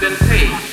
Then pain.